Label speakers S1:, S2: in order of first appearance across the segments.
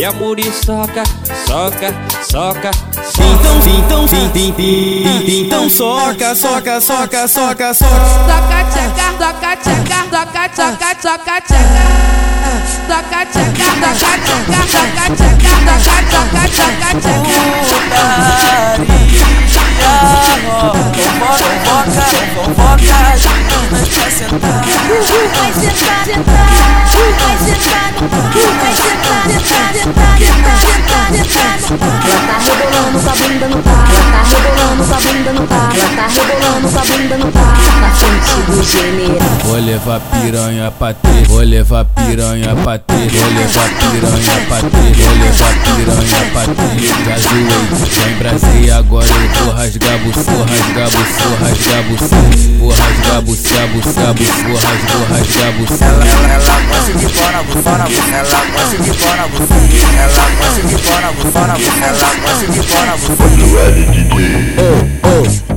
S1: E a muriçoca, soca, soca, soca.
S2: Então, então, tim, tim, tim, então soca, soca, soca, soca, soca.
S3: Toca tcheca, toca tcheca, toca tcheca, toca tcheca. Toca tcheca, toca tcheca, toca tcheca, toca tcheca, toca tcheca.
S4: Fofoca, fofoca, meninas quer sentar
S5: Vai sentar, sentar, bunda no ela tá rebolando com a bunda no ela tá rebolando com a bunda no pau. Na frente do general.
S6: Vou levar piranha pra ter, vou levar piranha pra ter, vou levar piranha pra ter, vou piranha pra ter. Já zoei, já embrasei, agora eu vou rasgar buço, rasgar buço, rasgar buço. Vou rasgar buço, buço, buço, vou rasgar, vou rasgar buço.
S4: Ela, ela, ela gosta de fora, fora, ela gosta de fora, ela gosta de fora, fora, ela gosta de fora,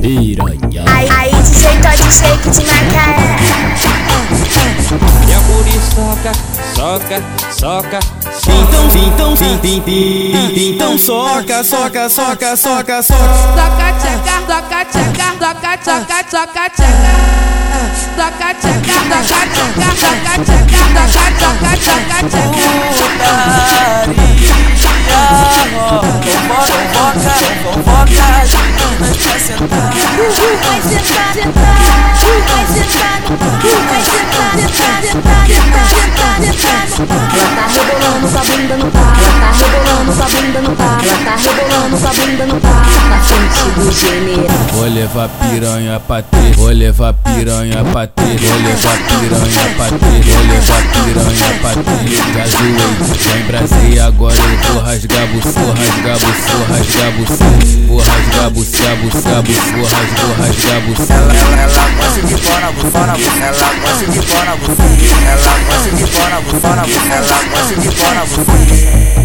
S6: Piranha.
S5: Aí, aí DJ Todd Shake de
S1: soca, soca, soca.
S2: Então, então, tim, tim, tim, então soca, soca, soca, soca, soca.
S3: Toca tcheca, toca tcheca, toca tcheca, toca tcheca. Toca tcheca, toca tcheca, toca tcheca, toca tcheca, toca tcheca.
S4: Quer sentar
S5: Vai sentar, vai sentar no pau, bunda. Na frente do general.
S6: Vou levar piranha pra ter, vou levar piranha pra ter, vou levar piranha pra ter, vou levar piranha pra ter. Já zoei, já embrasei, agora eu vou rasgar rasgar buço, rasgar buço. Vou rasgar buço, buço, buço, vou rasgar, vou rasgar buço.
S4: Ela, ela, ela gosta de fora, fora, ela gosta de fora, ela gosta de fora, fora, ela gosta de fora.